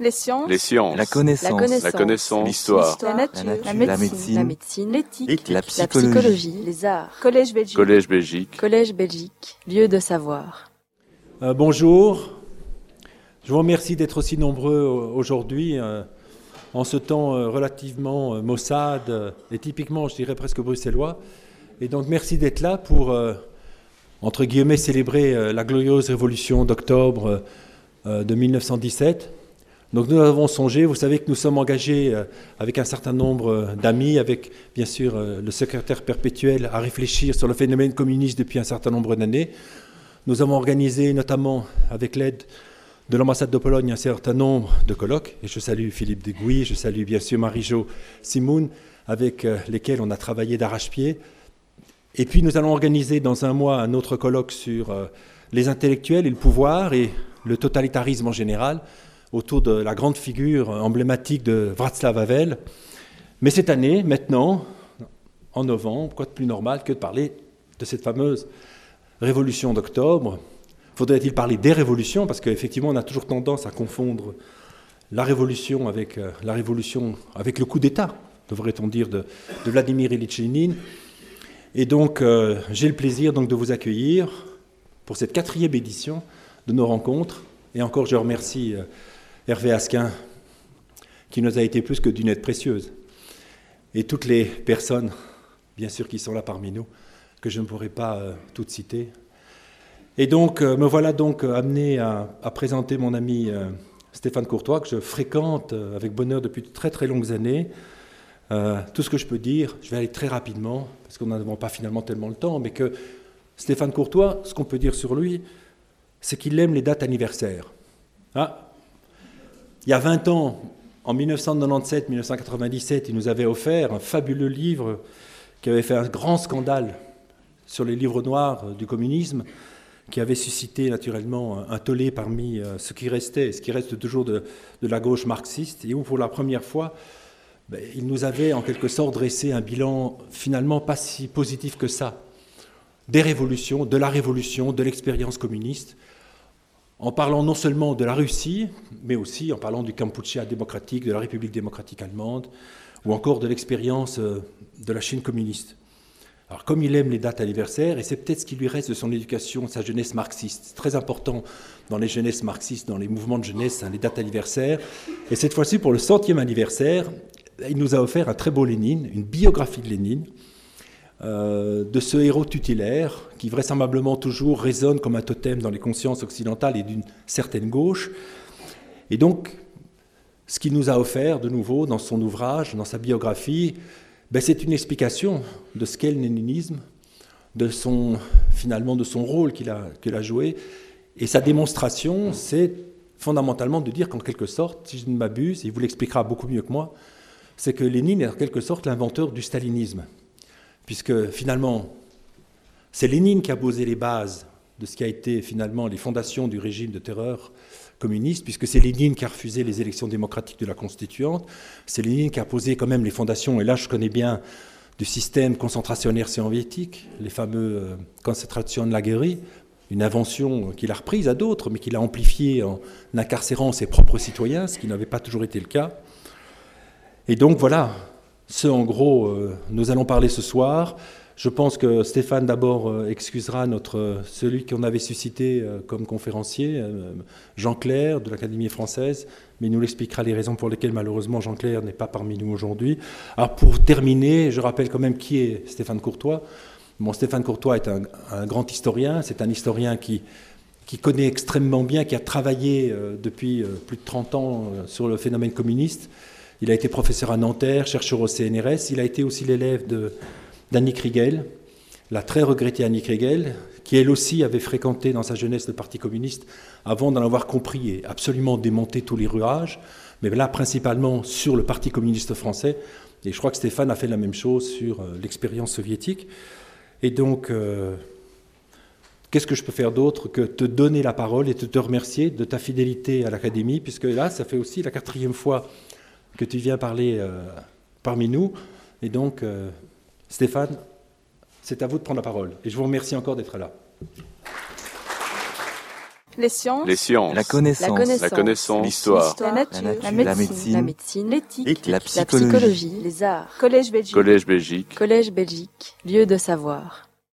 Les sciences. Les sciences. La connaissance. La connaissance. L'histoire. La nature. La La nature. médecine. La médecine. L'éthique. La La psychologie. Les arts. Collège Belgique. Collège Belgique. Collège Belgique. Lieu de savoir. Euh, bonjour. Je vous remercie d'être aussi nombreux aujourd'hui euh, en ce temps euh, relativement euh, maussade et typiquement, je dirais presque bruxellois. Et donc merci d'être là pour, euh, entre guillemets, célébrer euh, la glorieuse révolution d'octobre euh, de 1917. Donc nous avons songé, vous savez que nous sommes engagés euh, avec un certain nombre euh, d'amis, avec bien sûr euh, le secrétaire perpétuel, à réfléchir sur le phénomène communiste depuis un certain nombre d'années. Nous avons organisé notamment avec l'aide de l'ambassade de Pologne un certain nombre de colloques, et je salue Philippe Degouy, je salue bien sûr Marie-Jo Simoun, avec lesquels on a travaillé d'arrache-pied. Et puis nous allons organiser dans un mois un autre colloque sur les intellectuels et le pouvoir et le totalitarisme en général, autour de la grande figure emblématique de Václav Havel. Mais cette année, maintenant, en novembre, quoi de plus normal que de parler de cette fameuse révolution d'octobre? Faudrait-il parler des révolutions? Parce qu'effectivement, on a toujours tendance à confondre la révolution avec euh, la révolution, avec le coup d'État, devrait-on dire, de, Vladimir Ilyich Lénine. Et donc, euh, j'ai le plaisir donc de vous accueillir pour cette quatrième édition de nos rencontres. Et encore, je remercie euh, Hervé Asquin, qui nous a été plus que d'une aide précieuse. Et toutes les personnes, bien sûr, qui sont là parmi nous, que je ne pourrai pas euh, toutes citer. Et donc, euh, me voilà donc euh, amené à, présenter mon ami Stéphane Courtois, que je fréquente avec bonheur depuis de très très longues années. Tout ce que je peux dire, je vais aller très rapidement, parce qu'on n'en pas finalement tellement le temps, mais que Stéphane Courtois, ce qu'on peut dire sur lui, c'est qu'il aime les dates anniversaires. Ah, il y a 20 ans, en 1997-1997, il nous avait offert un fabuleux livre qui avait fait un grand scandale sur les livres noirs du communisme, qui avait suscité naturellement un, tollé parmi euh, ce qui restait, ce qui reste toujours de, de la gauche marxiste, et où pour la première fois, ben, il nous avait en quelque sorte dressé un bilan finalement pas si positif que ça, des révolutions, de la révolution, de l'expérience communiste, en parlant non seulement de la Russie, mais aussi en parlant du Kampuchea démocratique, de la République démocratique allemande, ou encore de l'expérience euh, de la Chine communiste. Alors comme il aime les dates anniversaires, et c'est peut-être ce qui lui reste de son éducation, sa jeunesse marxiste, très important dans les jeunesses marxistes, dans les mouvements de jeunesse, hein, les dates anniversaires, et cette fois-ci pour le centième anniversaire, il nous a offert un très beau Lénine, une biographie de Lénine, euh, de ce héros tutélaire qui vraisemblablement toujours résonne comme un totem dans les consciences occidentales et d'une certaine gauche. Et donc, ce qu'il nous a offert de nouveau dans son ouvrage, dans sa biographie, ben, c'est une explication de ce qu'est le léninisme, de son, finalement de son rôle qu'il a, qu'il a joué. Et sa démonstration, c'est fondamentalement de dire qu'en quelque sorte, si je ne m'abuse, il vous l'expliquera beaucoup mieux que moi, c'est que Lénine est en quelque sorte l'inventeur du stalinisme puisque finalement, c'est Lénine qui a posé les bases de ce qui a été finalement les fondations du régime de terreur communiste, puisque c'est Lénine qui a refusé les élections démocratiques de la constituante, c'est Lénine qui a posé quand même les fondations, et là je connais bien du système concentrationnaire soviétique, les fameux euh, concentration de la guerre, une invention qu'il a reprise à d'autres, mais qu'il a amplifiée en incarcérant ses propres citoyens, ce qui n'avait pas toujours été le cas. Et donc voilà, ce, en gros, euh, nous allons parler ce soir. Je pense que Stéphane d'abord euh, excusera notre, euh, celui qu'on avait suscité comme conférencier, Jean Clair de l'Académie française, mais il nous l'expliquera les raisons pour lesquelles malheureusement Jean Clair n'est pas parmi nous aujourd'hui. Alors pour terminer, je rappelle quand même qui est Stéphane Courtois. Bon, Stéphane Courtois est un, un grand historien, c'est un historien qui, qui connaît extrêmement bien, qui a travaillé depuis plus de 30 ans sur le phénomène communiste. Il a été professeur à Nanterre, chercheur au CNRS. Il a été aussi l'élève d'Annie Kriegel, la très regrettée Annie Kriegel, qui elle aussi avait fréquenté dans sa jeunesse le Parti communiste avant d'en avoir compris et absolument démonté tous les rouages, mais là principalement sur le Parti communiste français. Et je crois que Stéphane a fait la même chose sur euh, l'expérience soviétique. Et donc, euh, qu'est-ce que je peux faire d'autre que te donner la parole et te remercier de ta fidélité à l'Académie, puisque là, ça fait aussi la quatrième fois que tu viens parler euh, parmi nous. Et donc, euh, Stéphane, c'est à vous de prendre la parole. Et je vous remercie encore d'être là. Les sciences. Les sciences. La connaissance. La connaissance. L'histoire. La nature. La nature. La La médecine. médecine. La médecine. L'éthique. La La psychologie. psychologie. Les arts. Collège Belgique. Collège Belgique. Collège Belgique. Lieu de savoir.